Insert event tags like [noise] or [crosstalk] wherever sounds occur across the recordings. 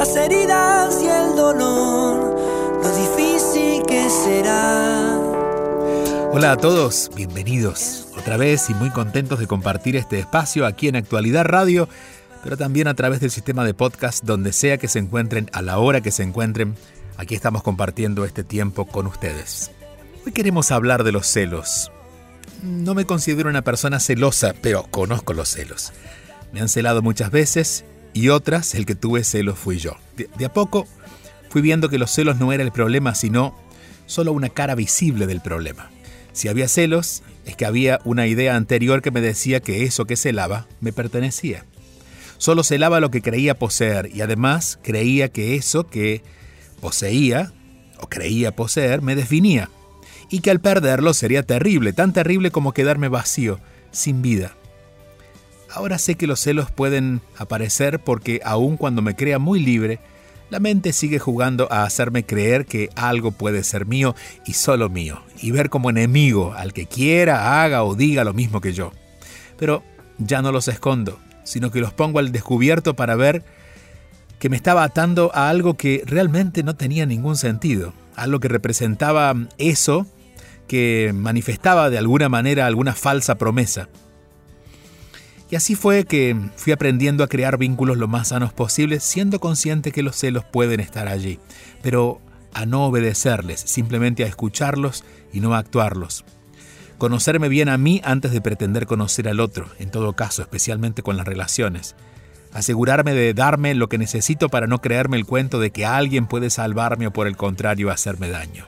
Las heridas y el dolor, lo difícil que será. Hola a todos, bienvenidos otra vez y muy contentos de compartir este espacio aquí en Actualidad Radio, pero también a través del sistema de podcast donde sea que se encuentren, a la hora que se encuentren. Aquí estamos compartiendo este tiempo con ustedes. Hoy queremos hablar de los celos. No me considero una persona celosa, pero conozco los celos. Me han celado muchas veces y otras el que tuve celos fui yo. De, a poco fui viendo que los celos no era el problema, sino solo una cara visible del problema. Si había celos, es que había una idea anterior que me decía que eso que celaba me pertenecía. Solo celaba lo que creía poseer y además creía que eso que poseía o creía poseer me definía y que al perderlo sería terrible, tan terrible como quedarme vacío, sin vida. Ahora sé que los celos pueden aparecer porque aun cuando me crea muy libre, la mente sigue jugando a hacerme creer que algo puede ser mío y solo mío, y ver como enemigo al que quiera, haga o diga lo mismo que yo. Pero ya no los escondo, sino que los pongo al descubierto para ver que me estaba atando a algo que realmente no tenía ningún sentido, algo que representaba eso que manifestaba de alguna manera alguna falsa promesa. Y así fue que fui aprendiendo a crear vínculos lo más sanos posibles, siendo consciente que los celos pueden estar allí, pero a no obedecerles, simplemente a escucharlos y no a actuarlos. Conocerme bien a mí antes de pretender conocer al otro, en todo caso, especialmente con las relaciones. Asegurarme de darme lo que necesito para no creerme el cuento de que alguien puede salvarme o por el contrario hacerme daño.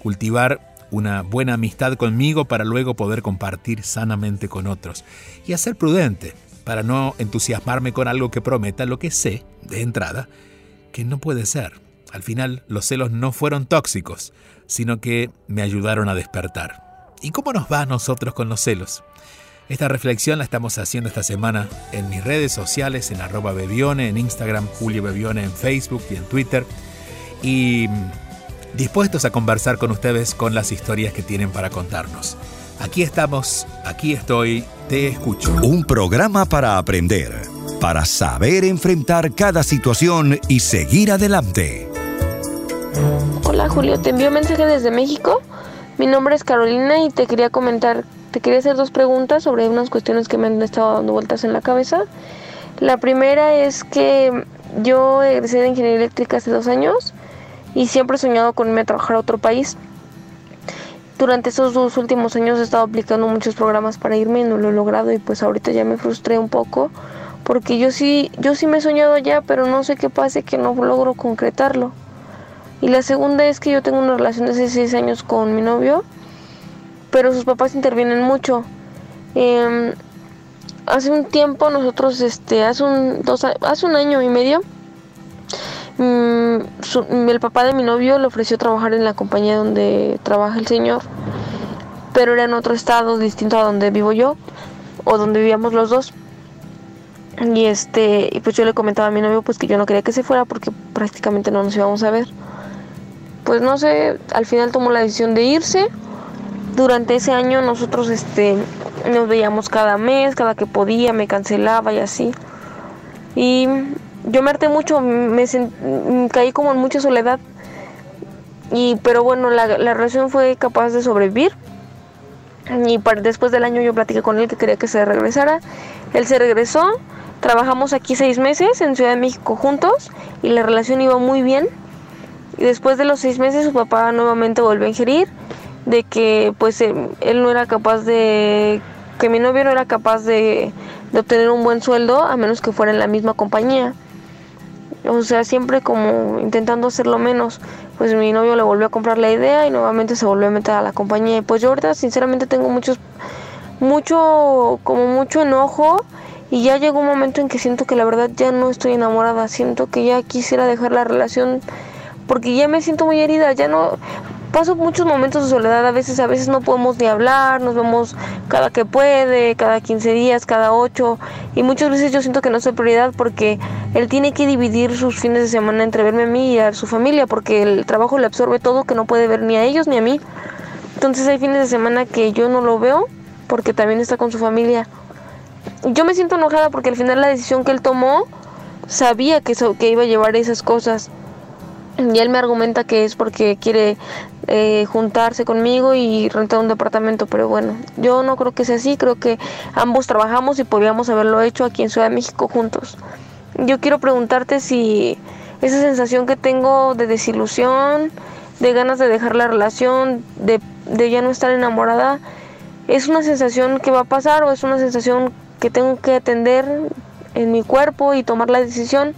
Cultivar una buena amistad conmigo para luego poder compartir sanamente con otros. Y a ser prudente, para no entusiasmarme con algo que prometa lo que sé, de entrada, que no puede ser. Al final, los celos no fueron tóxicos, sino que me ayudaron a despertar. ¿Y cómo nos va a nosotros con los celos? Esta reflexión la estamos haciendo esta semana en mis redes sociales, en arroba Bebione, en Instagram, Julio Bebione, en Facebook y en Twitter. Y dispuestos a conversar con ustedes con las historias que tienen para contarnos. Aquí estamos, aquí estoy, te escucho. Un programa para aprender, para saber enfrentar cada situación y seguir adelante. Hola Julio, te envío un mensaje desde México. Mi nombre es Carolina y te quería comentar, te quería hacer dos preguntas sobre unas cuestiones que me han estado dando vueltas en la cabeza. La primera es que yo egresé de ingeniería eléctrica hace dos años y siempre he soñado con irme a trabajar a otro país. Durante esos dos últimos años he estado aplicando muchos programas para irme y no lo he logrado y pues ahorita ya me frustré un poco porque yo sí, yo sí me he soñado allá, pero no sé qué pase que no logro concretarlo. Y la segunda es que yo tengo una relación de hace seis años con mi novio, pero sus papás intervienen mucho. Eh, hace un tiempo nosotros, este, hace un, dos, hace un año y medio, Mm, el papá de mi novio le ofreció trabajar en la compañía donde trabaja el señor, pero era en otro estado distinto a donde vivo yo o donde vivíamos los dos. Y este, y pues yo le comentaba a mi novio pues que yo no quería que se fuera porque prácticamente no nos íbamos a ver. Pues no sé, al final tomó la decisión de irse. Durante ese año nosotros este nos veíamos cada mes, cada que podía, me cancelaba y así. Y yo me harté mucho, me caí como en mucha soledad. Y, pero bueno, la, la relación fue capaz de sobrevivir. Y después del año yo platiqué con él que quería que se regresara. Él se regresó, trabajamos aquí seis meses en Ciudad de México juntos y la relación iba muy bien. Y después de los seis meses su papá nuevamente volvió a ingerir, de que pues él, no era capaz de, que mi novio no era capaz de obtener un buen sueldo a menos que fuera en la misma compañía. O sea, siempre como intentando hacerlo menos. Pues mi novio le volvió a comprar la idea y nuevamente se volvió a meter a la compañía. Y pues yo ahorita sinceramente tengo muchos, mucho, como mucho enojo y ya llegó un momento en que siento que la verdad ya no estoy enamorada, siento que ya quisiera dejar la relación porque ya me siento muy herida, ya no paso muchos momentos de soledad, a veces a veces no podemos ni hablar, nos vemos cada que puede, cada 15 días, cada 8 y muchas veces yo siento que no es prioridad porque él tiene que dividir sus fines de semana entre verme a mí y a su familia porque el trabajo le absorbe todo que no puede ver ni a ellos ni a mí. Entonces hay fines de semana que yo no lo veo porque también está con su familia yo me siento enojada porque al final la decisión que él tomó sabía que, que iba a llevar esas cosas. Y él me argumenta que es porque quiere eh, juntarse conmigo y rentar un departamento, pero bueno, yo no creo que sea así, creo que ambos trabajamos y podríamos haberlo hecho aquí en Ciudad México juntos. Yo quiero preguntarte si esa sensación que tengo de desilusión, de ganas de dejar la relación, de, de ya no estar enamorada, es una sensación que va a pasar o es una sensación que tengo que atender en mi cuerpo y tomar la decisión.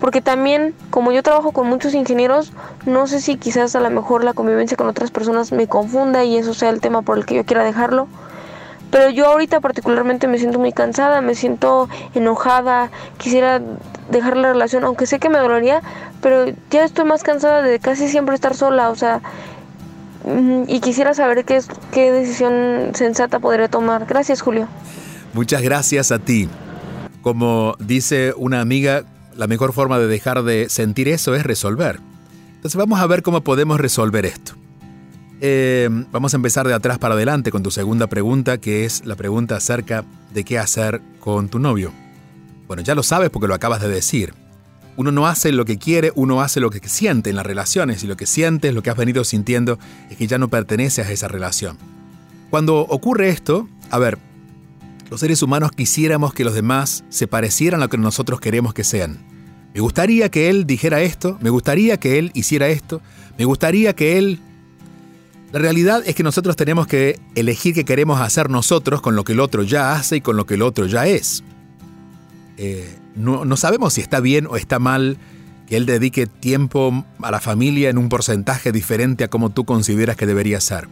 Porque también, como yo trabajo con muchos ingenieros, no sé si quizás a lo mejor la convivencia con otras personas me confunda y eso sea el tema por el que yo quiera dejarlo. Pero yo ahorita particularmente me siento muy cansada, me siento enojada, quisiera dejar la relación, aunque sé que me dolería, pero ya estoy más cansada de casi siempre estar sola, o sea, mm, y quisiera saber qué, es, qué decisión sensata podría tomar. Gracias, Julio. Muchas gracias a ti. Como dice una amiga, la mejor forma de dejar de sentir eso es resolver. Entonces vamos a ver cómo podemos resolver esto. Eh, vamos a empezar de atrás para adelante con tu segunda pregunta, que es la pregunta acerca de qué hacer con tu novio. Bueno, ya lo sabes porque lo acabas de decir. Uno no hace lo que quiere, uno hace lo que siente en las relaciones y lo que sientes, lo que has venido sintiendo, es que ya no perteneces a esa relación. Cuando ocurre esto, a ver, los seres humanos quisiéramos que los demás se parecieran a lo que nosotros queremos que sean. Me gustaría que él dijera esto, me gustaría que él hiciera esto, me gustaría que él... La realidad es que nosotros tenemos que elegir qué queremos hacer nosotros con lo que el otro ya hace y con lo que el otro ya es. Eh, no, no sabemos si está bien o está mal que él dedique tiempo a la familia en un porcentaje diferente a como tú consideras que debería ser.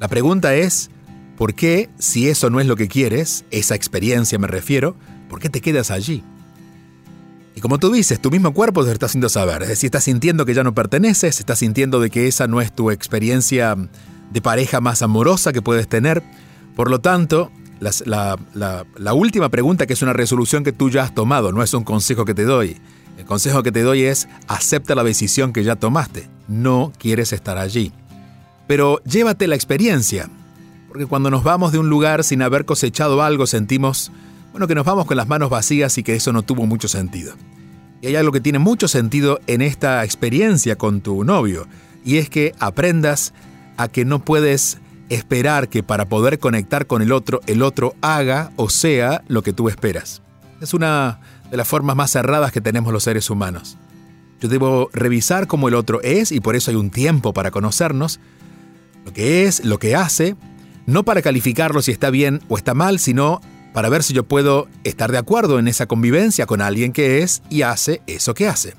La pregunta es, ¿Por qué, si eso no es lo que quieres, esa experiencia me refiero, por qué te quedas allí? Y como tú dices, tu mismo cuerpo te está haciendo saber. Es decir, estás sintiendo que ya no perteneces, estás sintiendo de que esa no es tu experiencia de pareja más amorosa que puedes tener. Por lo tanto, la, la, última pregunta, que es una resolución que tú ya has tomado, no es un consejo que te doy. El consejo que te doy es acepta la decisión que ya tomaste. No quieres estar allí. Pero llévate la experiencia. Porque cuando nos vamos de un lugar sin haber cosechado algo, sentimos, bueno, que nos vamos con las manos vacías y que eso no tuvo mucho sentido. Y hay algo que tiene mucho sentido en esta experiencia con tu novio, y es que aprendas a que no puedes esperar que para poder conectar con el otro, el otro haga o sea lo que tú esperas. Es una de las formas más cerradas que tenemos los seres humanos. Yo debo revisar cómo el otro es y por eso hay un tiempo para conocernos, lo que es, lo que hace, no para calificarlo si está bien o está mal, sino para ver si yo puedo estar de acuerdo en esa convivencia con alguien que es y hace eso que hace.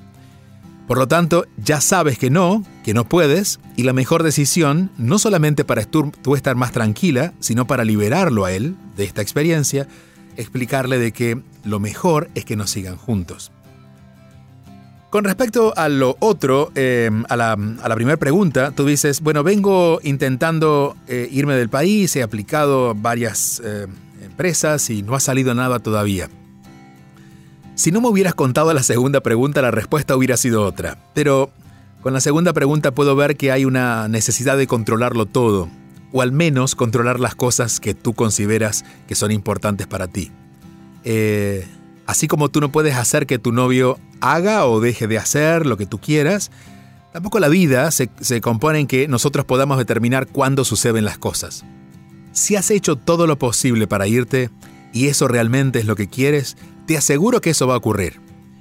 Por lo tanto, ya sabes que no, que no puedes, y la mejor decisión, no solamente para tú, estar más tranquila, sino para liberarlo a él de esta experiencia, explicarle de que lo mejor es que nos sigan juntos. Con respecto a lo otro, eh, a, la, primera pregunta, tú dices, bueno, vengo intentando eh, irme del país, he aplicado varias eh, empresas y no ha salido nada todavía. Si no me hubieras contado la segunda pregunta, la respuesta hubiera sido otra. Pero con la segunda pregunta puedo ver que hay una necesidad de controlarlo todo, o al menos controlar las cosas que tú consideras que son importantes para ti. Así como tú no puedes hacer que tu novio haga o deje de hacer lo que tú quieras, tampoco la vida se, compone en que nosotros podamos determinar cuándo suceden las cosas. Si has hecho todo lo posible para irte y eso realmente es lo que quieres, te aseguro que eso va a ocurrir.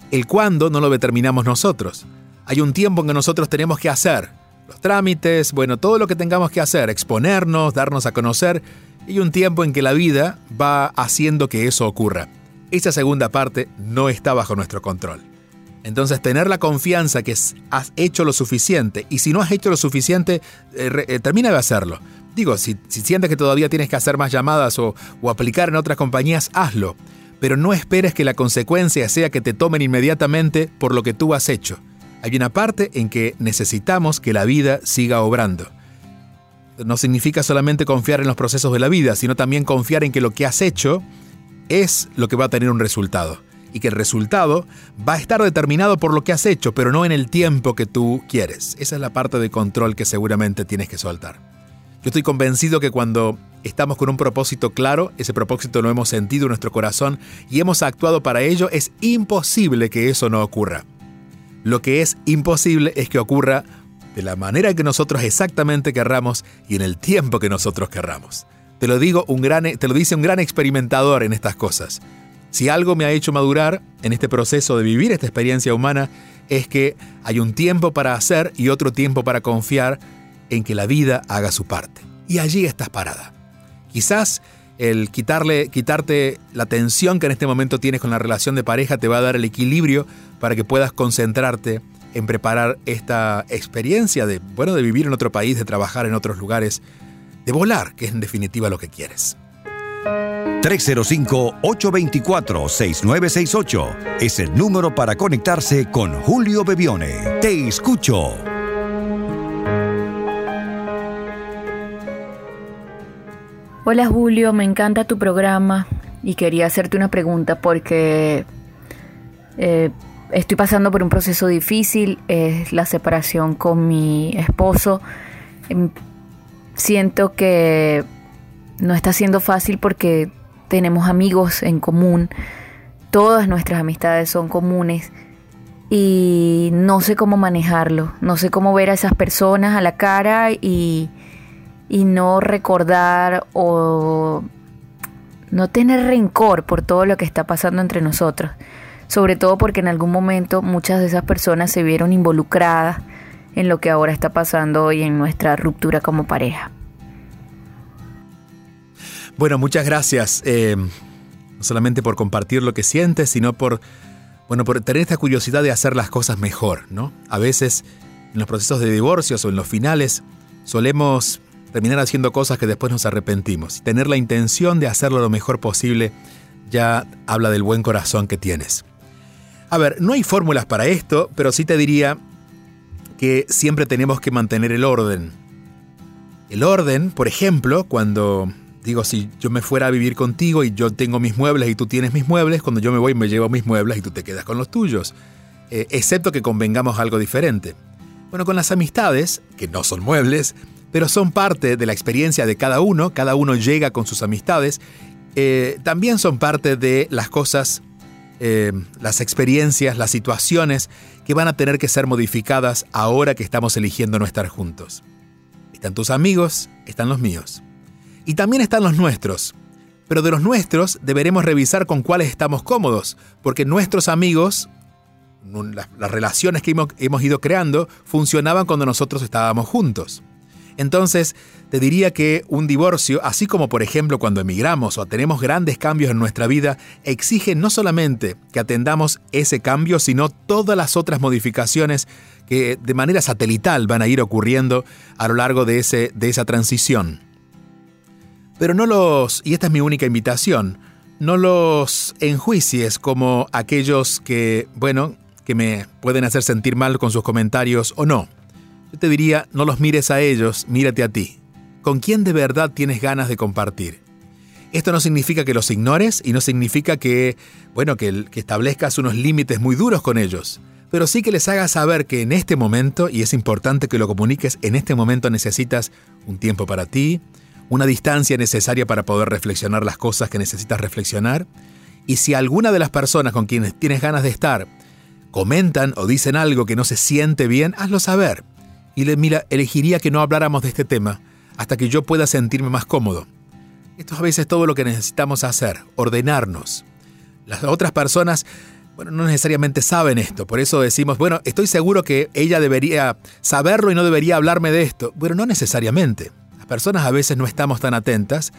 El cuándo no lo determinamos nosotros. Hay un tiempo en que nosotros tenemos que hacer los trámites, bueno, todo lo que tengamos que hacer, exponernos, darnos a conocer, y un tiempo en que la vida va haciendo que eso ocurra. Esa segunda parte no está bajo nuestro control. Entonces, tener la confianza que has hecho lo suficiente, y si no has hecho lo suficiente, eh, eh, termina de hacerlo. Digo, si, sientes que todavía tienes que hacer más llamadas o, o aplicar en otras compañías, hazlo. Pero no esperes que la consecuencia sea que te tomen inmediatamente por lo que tú has hecho. Hay una parte en que necesitamos que la vida siga obrando. No significa solamente confiar en los procesos de la vida, sino también confiar en que lo que has hecho es lo que va a tener un resultado. Y que el resultado va a estar determinado por lo que has hecho, pero no en el tiempo que tú quieres. Esa es la parte de control que seguramente tienes que soltar. Yo estoy convencido que cuando estamos con un propósito claro, ese propósito lo hemos sentido en nuestro corazón y hemos actuado para ello, es imposible que eso no ocurra. Lo que es imposible es que ocurra de la manera que nosotros exactamente querramos y en el tiempo que nosotros querramos. Te lo digo un gran, te lo dice un gran experimentador en estas cosas. Si algo me ha hecho madurar en este proceso de vivir esta experiencia humana es que hay un tiempo para hacer y otro tiempo para confiar en que la vida haga su parte. Y allí estás parada. Quizás el quitarle, quitarte la tensión que en este momento tienes con la relación de pareja te va a dar el equilibrio para que puedas concentrarte en preparar esta experiencia de, bueno, de vivir en otro país, de trabajar en otros lugares, de volar, que es en definitiva lo que quieres. 305-824-6968 es el número para conectarse con Julio Bebione. Te escucho. Hola Julio, me encanta tu programa y quería hacerte una pregunta porque eh, estoy pasando por un proceso difícil, es la separación con mi esposo. Em, siento que no está siendo fácil porque tenemos amigos en común, todas nuestras amistades son comunes y no sé cómo manejarlo, no sé cómo ver a esas personas a la cara y y no recordar o no tener rencor por todo lo que está pasando entre nosotros. Sobre todo porque en algún momento muchas de esas personas se vieron involucradas en lo que ahora está pasando hoy en nuestra ruptura como pareja. Bueno, muchas gracias. Eh, no solamente por compartir lo que sientes, sino por, bueno, por tener esta curiosidad de hacer las cosas mejor, ¿no? A veces en los procesos de divorcios o en los finales solemos terminar haciendo cosas que después nos arrepentimos. Tener la intención de hacerlo lo mejor posible ya habla del buen corazón que tienes. A ver, no hay fórmulas para esto, pero sí te diría que siempre tenemos que mantener el orden. El orden, por ejemplo, cuando digo, si yo me fuera a vivir contigo y yo tengo mis muebles y tú tienes mis muebles, cuando yo me voy me llevo mis muebles y tú te quedas con los tuyos. Eh, excepto que convengamos algo diferente. Bueno, con las amistades, que no son muebles, pero son parte de la experiencia de cada uno, cada uno llega con sus amistades, eh, también son parte de las cosas, eh, las experiencias, las situaciones que van a tener que ser modificadas ahora que estamos eligiendo no estar juntos. Están tus amigos, están los míos. Y también están los nuestros. Pero de los nuestros deberemos revisar con cuáles estamos cómodos, porque nuestros amigos, las, relaciones que hemos ido creando, funcionaban cuando nosotros estábamos juntos. Entonces, te diría que un divorcio, así como por ejemplo cuando emigramos o tenemos grandes cambios en nuestra vida, exige no solamente que atendamos ese cambio, sino todas las otras modificaciones que de manera satelital van a ir ocurriendo a lo largo de, ese, de esa transición. Pero no los, y esta es mi única invitación, no los enjuicies como aquellos que, bueno, que me pueden hacer sentir mal con sus comentarios o no. Yo te diría, no los mires a ellos, mírate a ti. ¿Con quién de verdad tienes ganas de compartir? Esto no significa que los ignores y no significa que, bueno, que, que establezcas unos límites muy duros con ellos, pero sí que les hagas saber que en este momento, y es importante que lo comuniques, en este momento necesitas un tiempo para ti, una distancia necesaria para poder reflexionar las cosas que necesitas reflexionar, y si alguna de las personas con quienes tienes ganas de estar comentan o dicen algo que no se siente bien, hazlo saber y le mira, elegiría que no habláramos de este tema hasta que yo pueda sentirme más cómodo. Esto es a veces todo lo que necesitamos hacer, ordenarnos. Las otras personas bueno, no necesariamente saben esto. Por eso decimos, bueno, estoy seguro que ella debería saberlo y no debería hablarme de esto. Bueno, no necesariamente. Las personas a veces no estamos tan atentas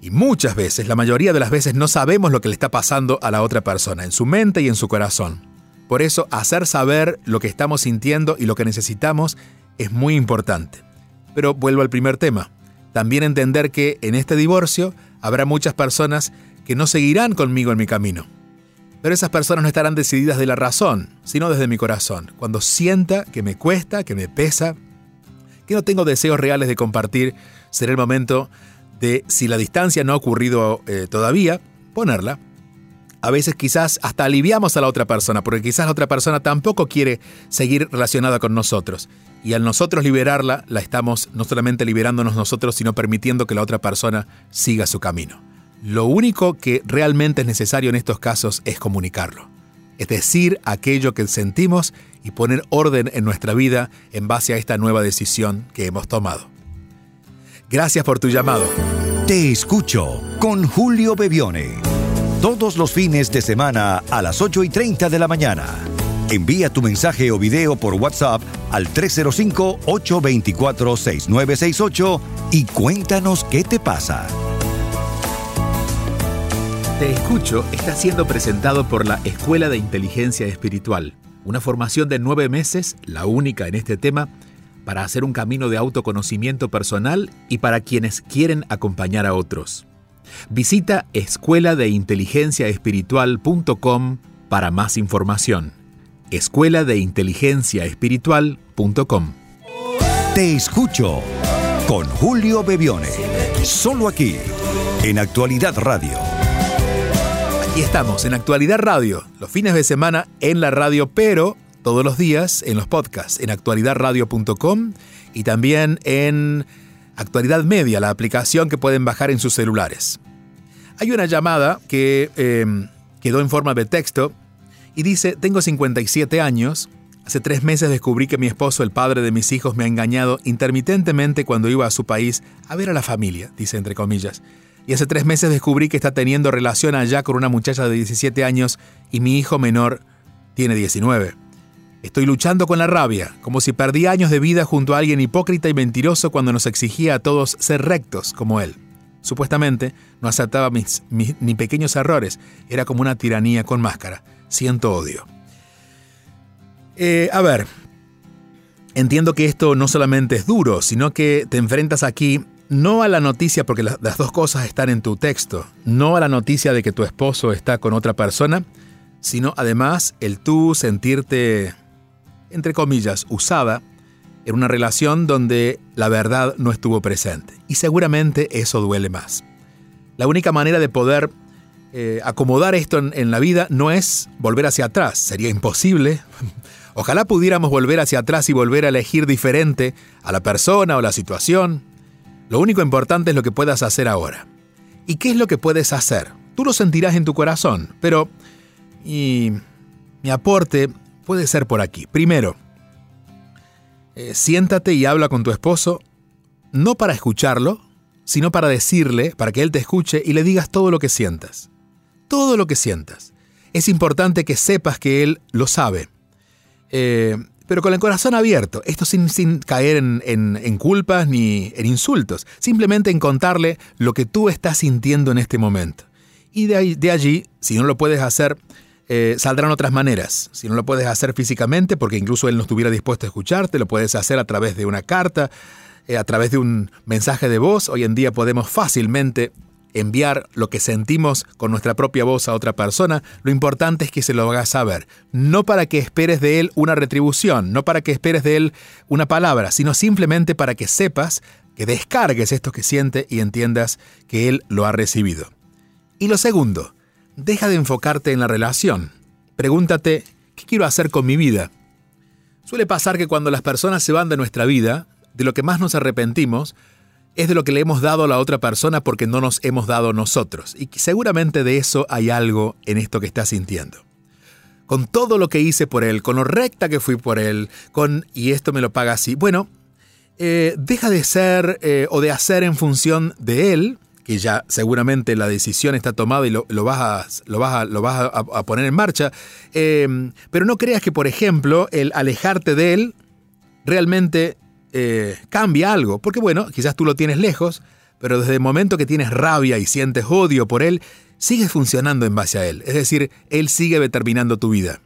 y muchas veces, la mayoría de las veces, no sabemos lo que le está pasando a la otra persona, en su mente y en su corazón. Por eso, hacer saber lo que estamos sintiendo y lo que necesitamos es muy importante. Pero vuelvo al primer tema. También entender que en este divorcio habrá muchas personas que no seguirán conmigo en mi camino. Pero esas personas no estarán decididas de la razón, sino desde mi corazón. Cuando sienta que me cuesta, que me pesa, que no tengo deseos reales de compartir, será el momento de, si la distancia no ha ocurrido eh, todavía, ponerla. A veces quizás hasta aliviamos a la otra persona, porque quizás la otra persona tampoco quiere seguir relacionada con nosotros. Y al nosotros liberarla, la estamos no solamente liberándonos nosotros, sino permitiendo que la otra persona siga su camino. Lo único que realmente es necesario en estos casos es comunicarlo. Es decir, aquello que sentimos y poner orden en nuestra vida en base a esta nueva decisión que hemos tomado. Gracias por tu llamado. Te escucho con Julio Bebione. Todos los fines de semana a las 8 y 30 de la mañana. Envía tu mensaje o video por WhatsApp al 305-824-6968 y cuéntanos qué te pasa. Te escucho está siendo presentado por la Escuela de Inteligencia Espiritual, una formación de nueve meses, la única en este tema, para hacer un camino de autoconocimiento personal y para quienes quieren acompañar a otros. Visita escuela de inteligencia espiritual.com para más información. Escuela de inteligencia espiritual.com. Te escucho con Julio Bebione. Solo aquí, en Actualidad Radio. Aquí estamos, en Actualidad Radio, los fines de semana en la radio, pero todos los días en los podcasts, en actualidadradio.com y también en Actualidad Media, la aplicación que pueden bajar en sus celulares. Hay una llamada que em, quedó en forma de texto y dice, tengo 57 años, hace tres meses descubrí que mi esposo, el padre de mis hijos, me ha engañado intermitentemente cuando iba a su país a ver a la familia, dice entre comillas. Y hace tres meses descubrí que está teniendo relación allá con una muchacha de 17 años y mi hijo menor tiene 19. Estoy luchando con la rabia, como si perdí años de vida junto a alguien hipócrita y mentiroso cuando nos exigía a todos ser rectos como él. Supuestamente no aceptaba mis, ni pequeños errores, era como una tiranía con máscara. Siento odio. Eh, a ver, entiendo que esto no solamente es duro, sino que te enfrentas aquí no a la noticia, porque las dos cosas están en tu texto, no a la noticia de que tu esposo está con otra persona, sino además el tú sentirte entre comillas, usada en una relación donde la verdad no estuvo presente. Y seguramente eso duele más. La única manera de poder eh, acomodar esto en, en la vida no es volver hacia atrás, sería imposible. [laughs] Ojalá pudiéramos volver hacia atrás y volver a elegir diferente a la persona o la situación. Lo único importante es lo que puedas hacer ahora. ¿Y qué es lo que puedes hacer? Tú lo sentirás en tu corazón, pero... Y mi aporte puede ser por aquí. Primero, eh, siéntate y habla con tu esposo, no para escucharlo, sino para decirle, para que él te escuche y le digas todo lo que sientas. Todo lo que sientas. Es importante que sepas que él lo sabe. Eh, pero con el corazón abierto, esto sin, caer en, en, culpas ni en insultos, simplemente en contarle lo que tú estás sintiendo en este momento. Y de, de allí, si no lo puedes hacer eh, saldrán otras maneras. Si no lo puedes hacer físicamente, porque incluso él no estuviera dispuesto a escucharte, lo puedes hacer a través de una carta, eh, a través de un mensaje de voz. Hoy en día podemos fácilmente enviar lo que sentimos con nuestra propia voz a otra persona, lo importante es que se lo hagas saber. No para que esperes de él una retribución, no para que esperes de él una palabra, sino simplemente para que sepas, que descargues esto que siente y entiendas que él lo ha recibido. Y lo segundo, deja de enfocarte en la relación. Pregúntate, ¿qué quiero hacer con mi vida? Suele pasar que cuando las personas se van de nuestra vida, de lo que más nos arrepentimos es de lo que le hemos dado a la otra persona porque no nos hemos dado nosotros. Y seguramente de eso hay algo en esto que estás sintiendo. Con todo lo que hice por él, con lo recta que fui por él, con y esto me lo paga así. Bueno, eh, deja de ser eh, o de hacer en función de él que ya seguramente la decisión está tomada y lo, vas, a, lo vas, lo vas a, poner en marcha, em, pero no creas que, por ejemplo, el alejarte de él realmente eh, cambia algo, porque bueno, quizás tú lo tienes lejos, pero desde el momento que tienes rabia y sientes odio por él, sigues funcionando en base a él, es decir, él sigue determinando tu vida.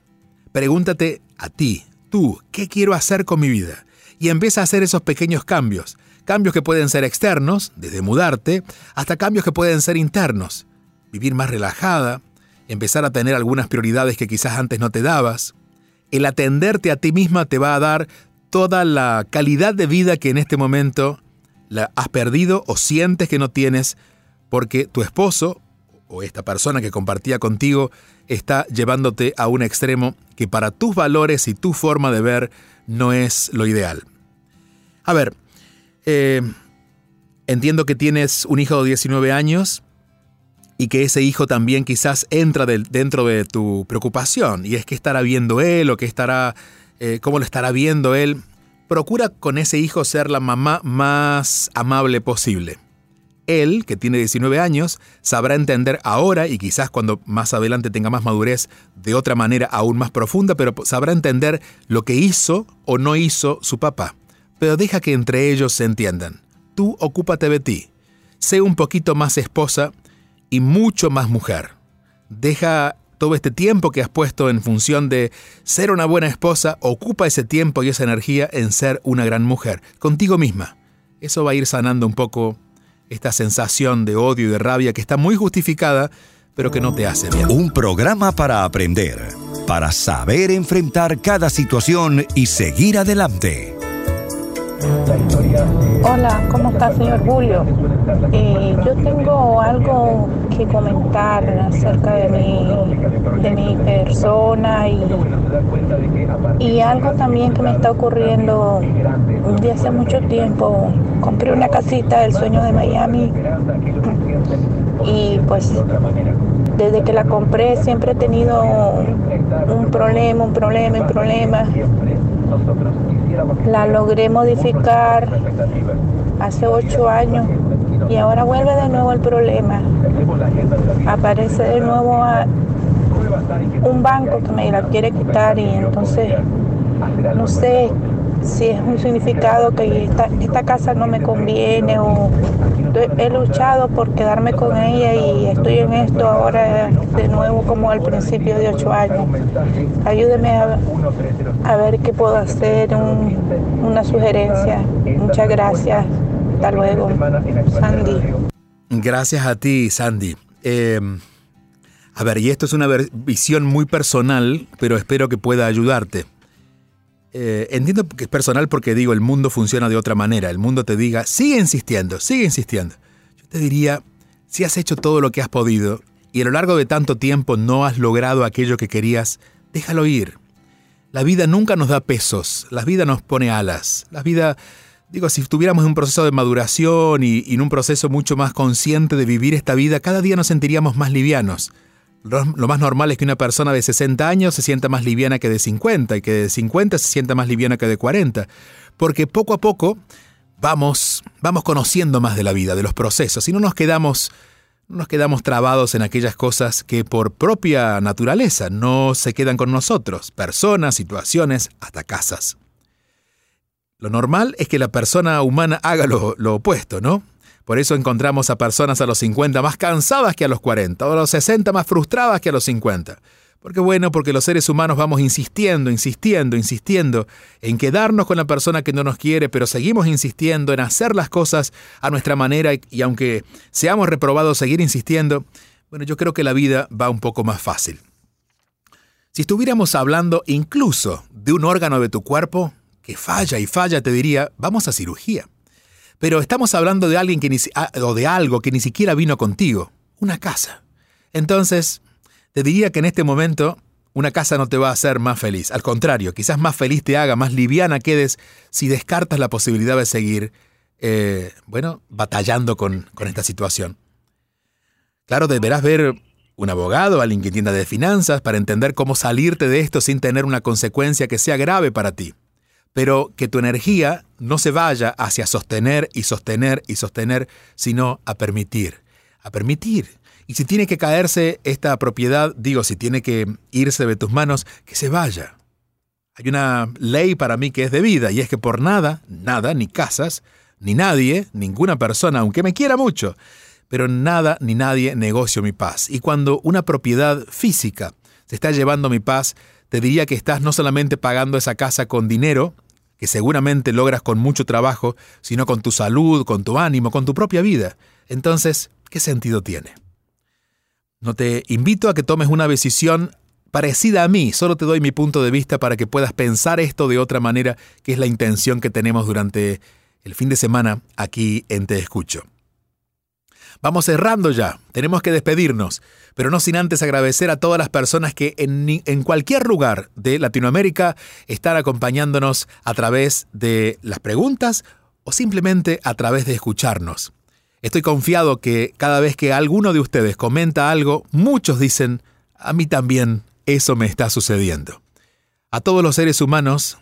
Pregúntate a ti, tú, ¿qué quiero hacer con mi vida? Y empieza a hacer esos pequeños cambios Cambios que pueden ser externos, desde mudarte, hasta cambios que pueden ser internos. Vivir más relajada, empezar a tener algunas prioridades que quizás antes no te dabas. El atenderte a ti misma te va a dar toda la calidad de vida que en este momento has perdido o sientes que no tienes porque tu esposo o esta persona que compartía contigo está llevándote a un extremo que para tus valores y tu forma de ver no es lo ideal. A ver, eh, entiendo que tienes un hijo de 19 años y que ese hijo también quizás entra dentro de tu preocupación y es que estará viendo él o que estará, eh, cómo lo estará viendo él. Procura con ese hijo ser la mamá más amable posible. Él, que tiene 19 años, sabrá entender ahora y quizás cuando más adelante tenga más madurez de otra manera aún más profunda, pero sabrá entender lo que hizo o no hizo su papá pero deja que entre ellos se entiendan. Tú ocúpate de ti. Sé un poquito más esposa y mucho más mujer. Deja todo este tiempo que has puesto en función de ser una buena esposa, ocupa ese tiempo y esa energía en ser una gran mujer, contigo misma. Eso va a ir sanando un poco esta sensación de odio y de rabia que está muy justificada, pero que no te hace bien. Un programa para aprender, para saber enfrentar cada situación y seguir adelante. Hola, ¿cómo está señor Julio? Eh, yo tengo algo que comentar acerca de mi, de mi persona y, y algo también que me está ocurriendo de hace mucho tiempo. Compré una casita del sueño de Miami y pues desde que la compré siempre he tenido un problema, un problema, un problema la logré modificar hace ocho años y ahora vuelve de nuevo el problema. Aparece de nuevo un banco que me la quiere quitar y entonces no sé si es un significado que esta, esta casa no me conviene o he luchado por quedarme con ella y estoy en esto ahora de nuevo como al principio de ocho años. Ayúdeme a, ver qué puedo hacer, una sugerencia. Muchas gracias. Hasta luego. Sandy. Gracias a ti, Sandy. Em, a ver, y esto es una visión muy personal, pero espero que pueda ayudarte. Eh, entiendo que es personal porque digo, el mundo funciona de otra manera. El mundo te diga, sigue insistiendo, sigue insistiendo. Yo te diría, si has hecho todo lo que has podido y a lo largo de tanto tiempo no has logrado aquello que querías, déjalo ir. La vida nunca nos da pesos, la vida nos pone alas. La vida, digo, si estuviéramos en un proceso de maduración y en un proceso mucho más consciente de vivir esta vida, cada día nos sentiríamos más livianos. Lo más normal es que una persona de 60 años se sienta más liviana que de 50 y que de 50 se sienta más liviana que de 40, porque poco a poco vamos, vamos conociendo más de la vida, de los procesos, y no nos quedamos no nos quedamos trabados en aquellas cosas que por propia naturaleza no se quedan con nosotros, personas, situaciones, hasta casas. Lo normal es que la persona humana haga lo, lo opuesto, ¿no? Por eso encontramos a personas a los 50 más cansadas que a los 40, o a los 60 más frustradas que a los 50. Porque bueno, porque los seres humanos vamos insistiendo, insistiendo, insistiendo en quedarnos con la persona que no nos quiere, pero seguimos insistiendo en hacer las cosas a nuestra manera y aunque seamos reprobados, seguir insistiendo, bueno, yo creo que la vida va un poco más fácil. Si estuviéramos hablando incluso de un órgano de tu cuerpo que falla y falla, te diría, vamos a cirugía. Pero estamos hablando de alguien que ni, ah, o de algo que ni siquiera vino contigo, una casa. Entonces, te diría que en este momento una casa no te va a hacer más feliz. Al contrario, quizás más feliz te haga, más liviana quedes si descartas la posibilidad de seguir, eh, bueno, batallando con, con esta situación. Claro, deberás ver un abogado, alguien que entienda de finanzas, para entender cómo salirte de esto sin tener una consecuencia que sea grave para ti pero que tu energía no se vaya hacia sostener y sostener y sostener, sino a permitir. a permitir. Y si tiene que caerse esta propiedad, digo, si tiene que irse de tus manos, que se vaya. Hay una ley para mí que es de vida, y es que por nada, nada, ni casas, ni nadie, ninguna persona, aunque me quiera mucho, pero nada ni nadie negocio mi paz. Y cuando una propiedad física se está llevando mi paz, te diría que estás no solamente pagando esa casa con dinero, que seguramente logras con mucho trabajo, sino con tu salud, con tu ánimo, con tu propia vida. Entonces, ¿qué sentido tiene? No te invito a que tomes una decisión parecida a mí, solo te doy mi punto de vista para que puedas pensar esto de otra manera, que es la intención que tenemos durante el fin de semana aquí en Te Escucho. Vamos cerrando ya, tenemos que despedirnos, pero no sin antes agradecer a todas las personas que en, en, cualquier lugar de Latinoamérica están acompañándonos a través de las preguntas o simplemente a través de escucharnos. Estoy confiado que cada vez que alguno de ustedes comenta algo, muchos dicen, a mí también eso me está sucediendo. A todos los seres humanos,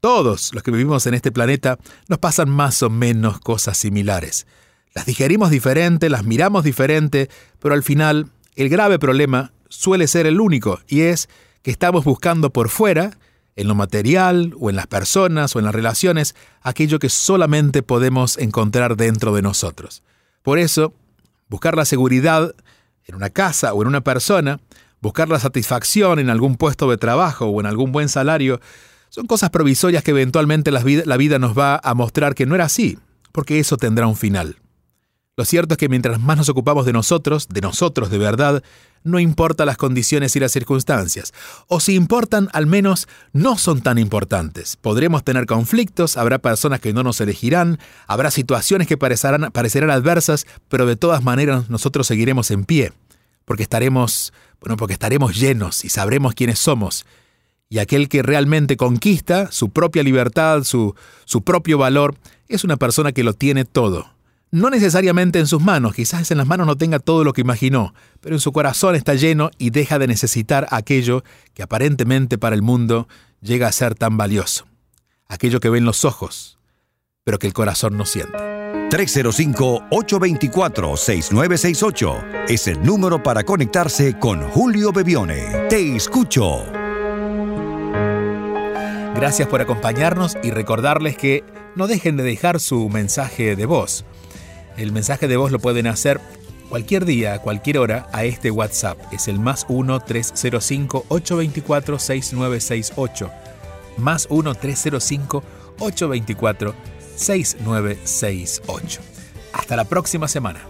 todos los que vivimos en este planeta, nos pasan más o menos cosas similares. Las digerimos diferente, las miramos diferente, pero al final el grave problema suele ser el único, y es que estamos buscando por fuera, en lo material o en las personas o en las relaciones, aquello que solamente podemos encontrar dentro de nosotros. Por eso, buscar la seguridad en una casa o en una persona, buscar la satisfacción en algún puesto de trabajo o en algún buen salario, son cosas provisorias que eventualmente la vida, nos va a mostrar que no era así, porque eso tendrá un final. Lo cierto es que mientras más nos ocupamos de nosotros, de nosotros de verdad, no importa las condiciones y las circunstancias. O si importan, al menos no son tan importantes. Podremos tener conflictos, habrá personas que no nos elegirán, habrá situaciones que parecerán, adversas, pero de todas maneras nosotros seguiremos en pie, porque estaremos, bueno, porque estaremos llenos y sabremos quiénes somos. Y aquel que realmente conquista su propia libertad, su, su propio valor, es una persona que lo tiene todo no necesariamente en sus manos, quizás en las manos no tenga todo lo que imaginó, pero en su corazón está lleno y deja de necesitar aquello que aparentemente para el mundo llega a ser tan valioso. Aquello que ven los ojos, pero que el corazón no siente. 305-824-6968 es el número para conectarse con Julio Bebione. Te escucho. Gracias por acompañarnos y recordarles que no dejen de dejar su mensaje de voz. El mensaje de voz lo pueden hacer cualquier día, a cualquier hora, a este WhatsApp. Es el más 1-305-824-6968. Más 1-305-824-6968. Hasta la próxima semana.